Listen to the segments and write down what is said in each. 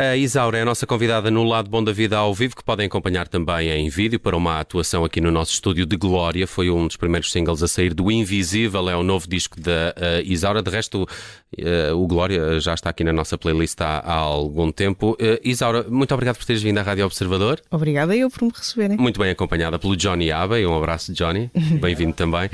A Isaura é a nossa convidada no Lado Bom da Vida ao vivo, que podem acompanhar também em vídeo para uma atuação aqui no nosso estúdio de Glória. Foi um dos primeiros singles a sair do Invisível, é o novo disco da uh, Isaura. De resto, uh, o Glória já está aqui na nossa playlist há, há algum tempo. Uh, Isaura, muito obrigado por teres vindo à Rádio Observador. Obrigada eu por me receberem. Muito bem acompanhada pelo Johnny Abbey. Um abraço, Johnny. Bem-vindo também.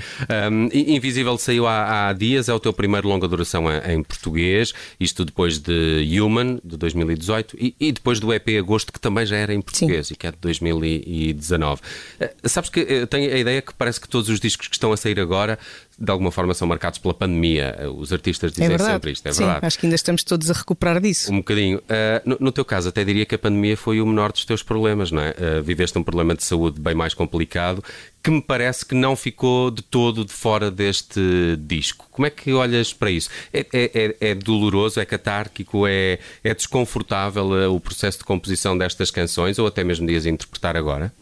Um, Invisível saiu há, há, dias, é o teu primeiro longa duração em, em português. Isto depois de Human, de 2018. 2018 e, e, depois do EP Agosto, que também já era em português Sim. e que é de 2019. Uh, sabes que eu tenho a ideia que parece que todos os discos que estão a sair agora de alguma forma são marcados pela pandemia. Os artistas dizem é sempre isto, é Sim, verdade. Acho que ainda estamos todos a recuperar disso. Um bocadinho. Uh, no, no, teu caso, até diria que a pandemia foi o menor dos teus problemas, não é? Uh, viveste um problema de saúde bem mais complicado que me parece que não ficou de todo de fora deste disco. Como é que olhas para isso? É, é, é, é doloroso, é catárquico, é, é desconfortável uh, o processo de composição destas canções ou até mesmo dias interpretar agora?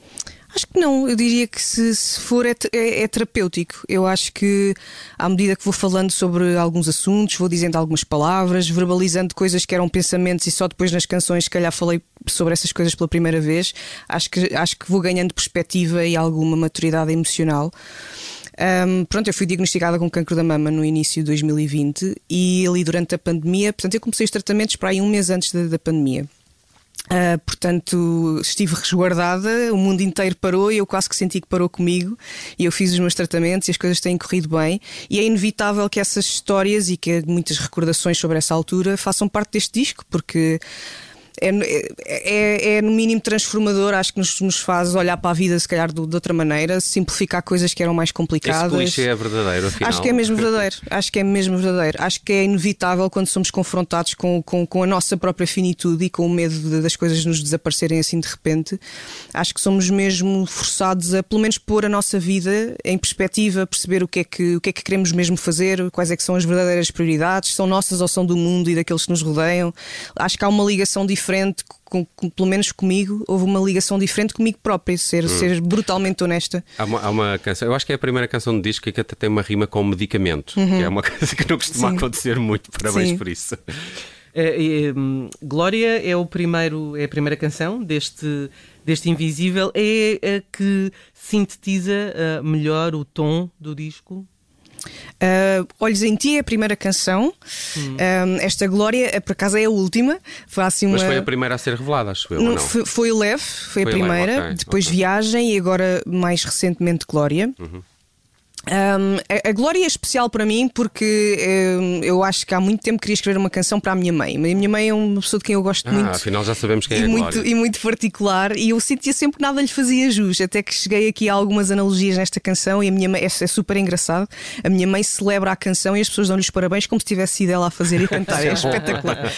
Acho que não, eu diria que se, se for é, é, é, terapêutico. Eu acho que à medida que vou falando sobre alguns assuntos, vou dizendo algumas palavras, verbalizando coisas que eram pensamentos e só depois nas canções, se calhar, falei sobre essas coisas pela primeira vez, acho que, acho que vou ganhando perspectiva e alguma maturidade emocional. Um, pronto, eu fui diagnosticada com cancro da mama no início de 2020 e ali durante a pandemia, portanto, eu comecei os tratamentos para aí um mês antes da, da pandemia. Uh, portanto, estive resguardada, o mundo inteiro parou e eu quase que senti que parou comigo. E eu fiz os meus tratamentos e as coisas têm corrido bem. E é inevitável que essas histórias e que muitas recordações sobre essa altura façam parte deste disco, porque é, é, é, é, no mínimo transformador, acho que nos, nos, faz olhar para a vida, se calhar, de, de, outra maneira, simplificar coisas que eram mais complicadas. Esse clichê é verdadeiro, afinal. Acho que é mesmo verdadeiro. acho que é mesmo verdadeiro. Acho que é inevitável quando somos confrontados com, com, com a nossa própria finitude e com o medo de, das coisas nos desaparecerem assim de repente. Acho que somos mesmo forçados a, pelo menos, pôr a nossa vida em perspectiva, perceber o que é que, o que, é que queremos mesmo fazer, quais é que são as verdadeiras prioridades, são nossas ou são do mundo e daqueles que nos rodeiam. Acho que há uma ligação diferente diferente, com, com, pelo menos comigo, houve uma ligação diferente comigo própria, ser, hum. ser brutalmente honesta. Há uma, há uma, canção, eu acho que é a primeira canção do disco que até tem uma rima com medicamento, uhum. que é uma coisa que não costuma Sim. acontecer muito. Parabéns Sim. por isso. É, é, Glória é, o primeiro, é a primeira canção deste, deste Invisível, é a que sintetiza uh, melhor o tom do disco? Uh, Olhos em Ti é a primeira canção. Hum. Uh, esta Glória, eh, por acaso, é a última. Foi assim uma... Mas foi a primeira a ser revelada, acho eu. Não, não? Foi, foi Leve, foi, foi a primeira. Leve, okay, depois okay. Viagem e agora, mais recentemente, Glória. Uhum. Um, a, a, Glória é especial para mim porque um, eu acho que há muito tempo queria escrever uma canção para a minha mãe. A minha mãe é uma pessoa de quem eu gosto ah, muito. Afinal já sabemos quem e é muito, Glória. E muito particular. E eu sentia sempre que nada lhe fazia jus. Até que cheguei aqui a algumas analogias nesta canção e a minha mãe, é, é super engraçado. A minha mãe celebra a canção e as pessoas dão-lhe os parabéns como se tivesse sido ela a fazer e cantar. é espetacular.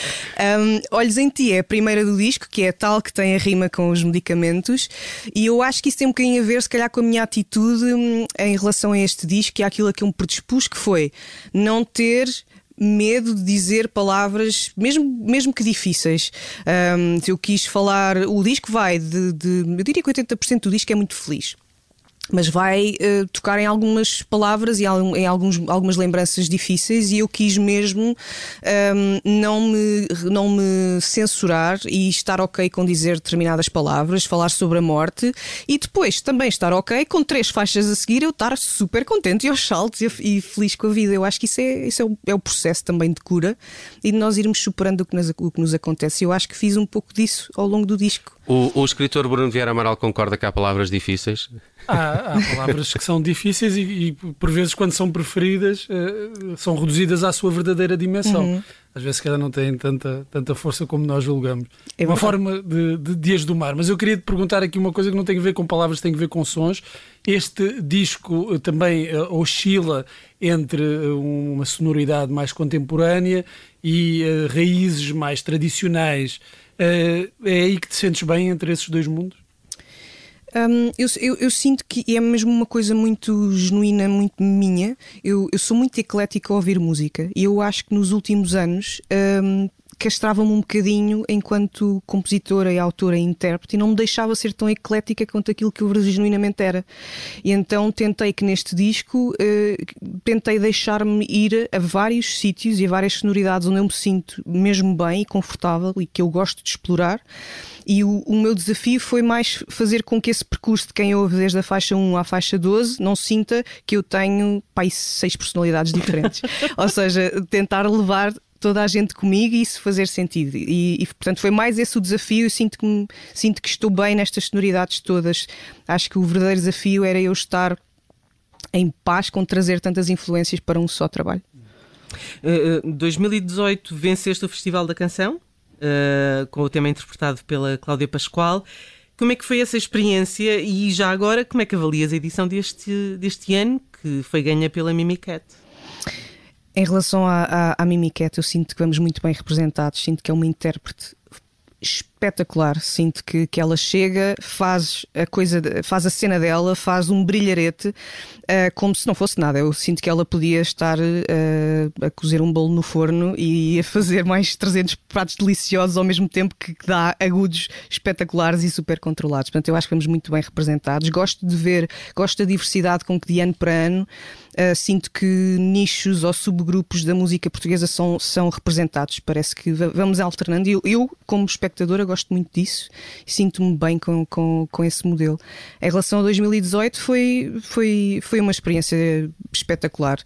Um, Olhos em Ti é a primeira do disco, que é tal que tem a rima com os medicamentos. E eu acho que isso tem um bocadinho a ver, se calhar, com a minha atitude hum, em relação a este disco e àquilo que eu me predispus, que foi não ter medo de dizer palavras, mesmo, mesmo que difíceis. Um, eu quis falar, o disco vai de, de eu diria que 80% do disco é muito feliz mas vai uh, tocar em algumas palavras e em alguns, algumas lembranças difíceis e eu quis mesmo um, ehm, não, me, não me censurar e estar ok com dizer determinadas palavras, falar sobre a morte e depois também estar ok com três faixas a seguir eu estar super contente e aos saltos e, e feliz com a vida. Eu acho que isso, é, isso é, o, é o processo também de cura e de nós irmos superando o que nos, o que nos acontece. Eu acho que fiz um pouco disso ao longo do disco. O, o escritor Bruno Vieira Amaral concorda que há palavras difíceis? Há, há palavras que são difíceis e, e, por vezes, quando são preferidas, uh, são reduzidas à sua verdadeira dimensão. Uhum. Às vezes, cada não têm tanta, tanta força como nós julgamos. É uma forma de, de, de as domar. Mas eu queria te perguntar aqui uma coisa que não tem a ver com palavras, tem a ver com sons. Este disco uh, também uh, oscila entre uma sonoridade mais contemporânea e raízes mais tradicionais. é aí que te sentes bem entre esses dois mundos? Um, eu, eu, eu, sinto que é mesmo uma coisa muito genuína, muito minha. Eu, eu sou muito eclética a ouvir música e eu acho que nos últimos anos um, castrava-me um bocadinho enquanto compositora e autora e intérprete e não me deixava ser tão eclética quanto aquilo que eu genuinamente era. E então tentei que neste disco eh, tentei deixar-me ir a vários sítios e a várias sonoridades onde eu me sinto mesmo bem e confortável e que eu gosto de explorar. E o, o, meu desafio foi mais fazer com que esse percurso de quem ouve desde a faixa 1 à faixa 12 não sinta que eu tenho pai, seis personalidades diferentes. Ou seja, tentar levar toda a gente comigo e isso fazer sentido. E, e, portanto foi mais esse o desafio. Eu sinto que, sinto que estou bem nestas sonoridades todas. Acho que o verdadeiro desafio era eu estar em paz com trazer tantas influências para um só trabalho. Uh, 2018 venceste o Festival da Canção uh, com o tema interpretado pela Cláudia Pascoal. Como é que foi essa experiência e já agora como é que avalias a edição deste, deste ano que foi ganha pela Mimicat? Em relação à, à, à Mimicat, eu sinto que vamos muito bem representados, sinto que é uma intérprete espetacular. Sinto que, que ela chega, faz a coisa, faz a cena dela, faz um brilharete, uh, como se não fosse nada. Eu sinto que ela podia estar uh, a cozer um bolo no forno e a fazer mais 300 pratos deliciosos ao mesmo tempo que, dá agudos espetaculares e super controlados. Portanto, eu acho que vamos muito bem representados. Gosto de ver, gosto da diversidade com que de ano para ano Uh, sinto que nichos ou subgrupos da música portuguesa são, são representados. Parece que vamos alternando. Eu, eu como espectadora, gosto muito disso e sinto-me bem com, com, com esse modelo. Em relação a 2018, foi, foi, foi uma experiência espetacular.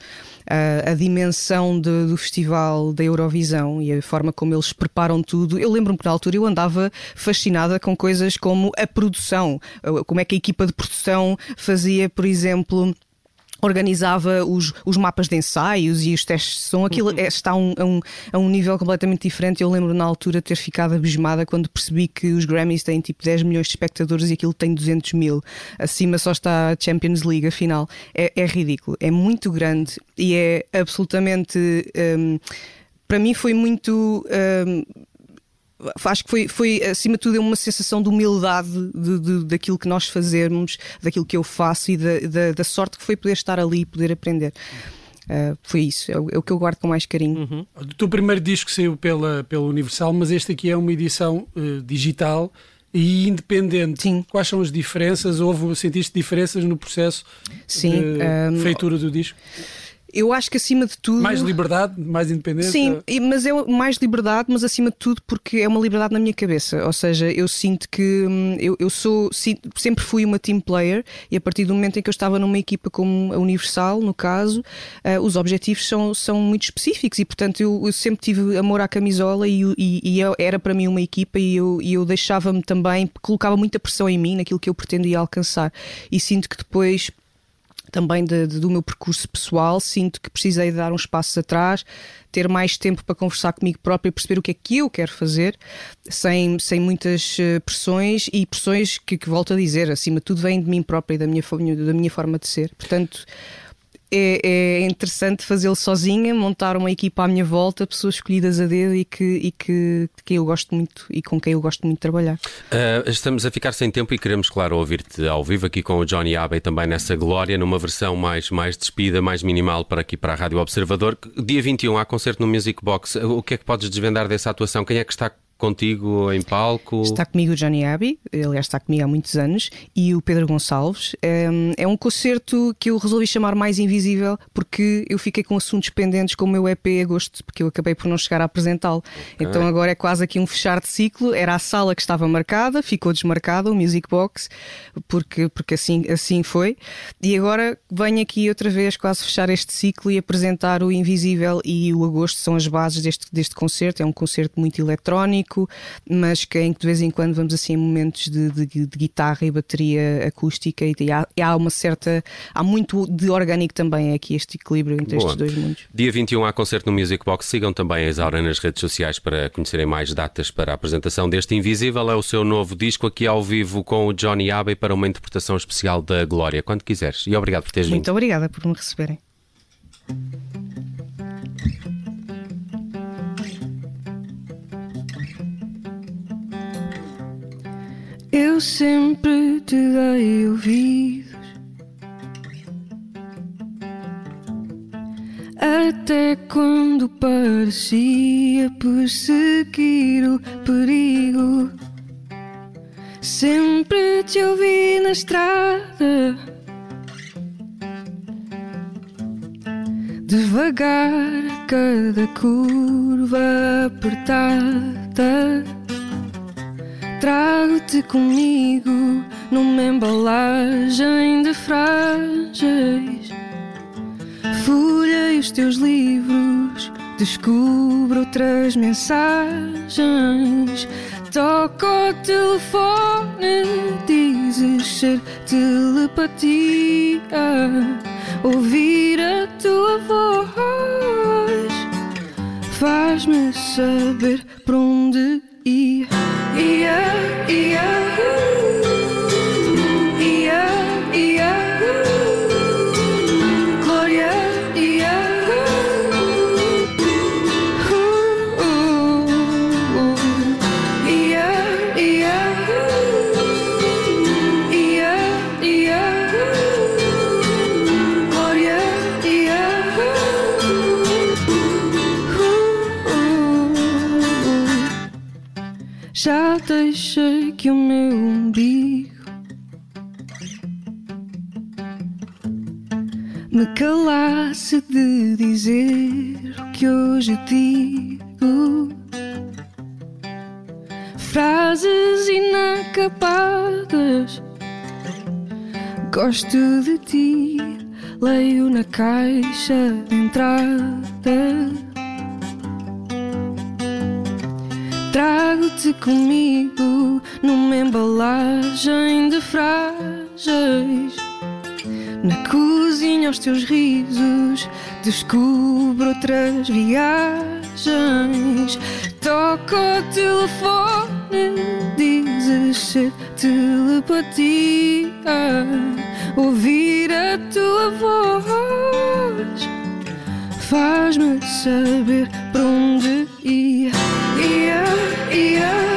Uh, a dimensão de, do festival da Eurovisão e a forma como eles preparam tudo. Eu lembro-me que na altura eu andava fascinada com coisas como a produção, como é que a equipa de produção fazia, por exemplo organizava os, os mapas de ensaios e os testes de som. Aquilo uhum. é, está a um, a, um, a um nível completamente diferente. Eu lembro na altura ter ficado abismada quando percebi que os Grammys têm tipo 10 milhões de espectadores e aquilo tem 200 mil. Acima só está a Champions League, afinal. É, é ridículo. É muito grande e é absolutamente. Um, para mim foi muito. Um, acho que foi, foi, acima de tudo, uma sensação de humildade de, de, daquilo que nós fazemos, daquilo que eu faço e da, da, da sorte que foi poder estar ali e poder aprender. Uh, foi isso, é o, é o, que eu guardo com mais carinho. Uhum. O teu primeiro disco saiu pela, pela Universal, mas este aqui é uma edição uh, digital e independente. Sim. Quais são as diferenças? Houve, sentiste diferenças no processo Sim, de um, feitura do disco? Eu acho que acima de tudo. Mais liberdade, mais independência? Sim, mas é mais liberdade, mas acima de tudo porque é uma liberdade na minha cabeça. Ou seja, eu sinto que hum, eu, eu sou. Sempre fui uma team player e a partir do momento em que eu estava numa equipa como a Universal, no caso, uh, os objetivos são, são muito específicos e portanto eu, eu sempre tive amor à camisola e, e, e era para mim uma equipa e eu, e eu deixava-me também, colocava muita pressão em mim naquilo que eu pretendia alcançar. E sinto que depois também de, de, do meu percurso pessoal, sinto que precisei dar uns passos atrás, ter mais tempo para conversar comigo própria, perceber o que é que eu quero fazer, sem, sem muitas eh, pressões e pressões que, que volto a dizer, acima de tudo, vêm de mim própria e da minha, da minha forma de ser. Portanto, é, é interessante fazê-lo sozinha, montar uma equipa à minha volta, pessoas escolhidas a dedo e que, e que, que eu gosto muito e com quem eu gosto muito de trabalhar. Uh, estamos a ficar sem tempo e queremos, claro, ouvir-te ao vivo aqui com o Johnny Abbey também nessa glória, numa versão mais, mais despida, mais minimal para aqui para a Rádio Observador. Dia 21 há concerto no Music Box. O que é que podes desvendar dessa atuação? Quem é que está contigo em palco? Está comigo o Johnny Abbey, aliás, está comigo há muitos anos, e o Pedro Gonçalves. Ehm, é um concerto que eu resolvi chamar mais invisível porque eu fiquei com assuntos pendentes com o meu EP agosto, porque eu acabei por não chegar a apresentá-lo. Okay. Então agora é quase aqui um fechar de ciclo. Era a sala que estava marcada, ficou desmarcada, o Music Box, porque, porque assim, assim foi. E agora venho aqui outra vez quase fechar este ciclo e apresentar o Invisível e o Agosto são as bases deste, deste concerto. É um concerto muito eletrónico mas que em que de vez em quando vamos assim momentos de, de, de guitarra e bateria acústica e, e há, há, uma certa. há muito de orgânico também aqui, este equilíbrio entre Boa. estes dois mundos. Dia 21 há concerto no Music Box. Sigam também a Isaura nas redes sociais para conhecerem mais datas para a apresentação deste Invisível. É o seu novo disco aqui ao vivo com o Johnny Abbey para uma interpretação especial da Glória. Quando quiseres. E obrigado por teres vindo. Muito obrigada por me receberem. Sempre te dei ouvidos Até quando parecia perseguir o perigo. Sempre te ouvi na estrada. Devagar, cada curva apertada. Trago-te comigo numa embalagem de frágeis. Folhei os teus livros, descubro outras mensagens. Toco o telefone, dizes ser telepatia. Ouvir a tua voz faz-me saber para onde ir. Ia, Já deixei que o meu umbigo me calasse de dizer o que hoje digo. Frases inacabadas. Gosto de ti, leio na caixa de entrada. Trago-te comigo numa embalagem de frágeis. Na cozinha, os teus risos, descubro outras viagens. Toco o telefone, dizes ser telepatia. Ouvir a tua voz faz-me saber para onde. Ia, ia, ia,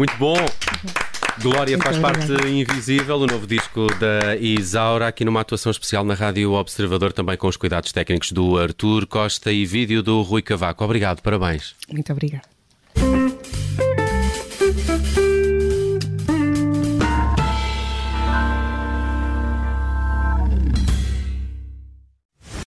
Muito bom! Glória faz parte invisível, o novo disco da Isaura, aqui numa atuação especial na Rádio Observador, também com os cuidados técnicos do Arthur Costa e vídeo do Rui Cavaco. Obrigado, parabéns. Muito obrigada.